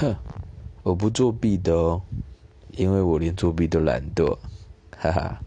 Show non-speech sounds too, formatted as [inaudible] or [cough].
哼 [laughs] 我不作弊的哦因为我连作弊都懒惰哈哈。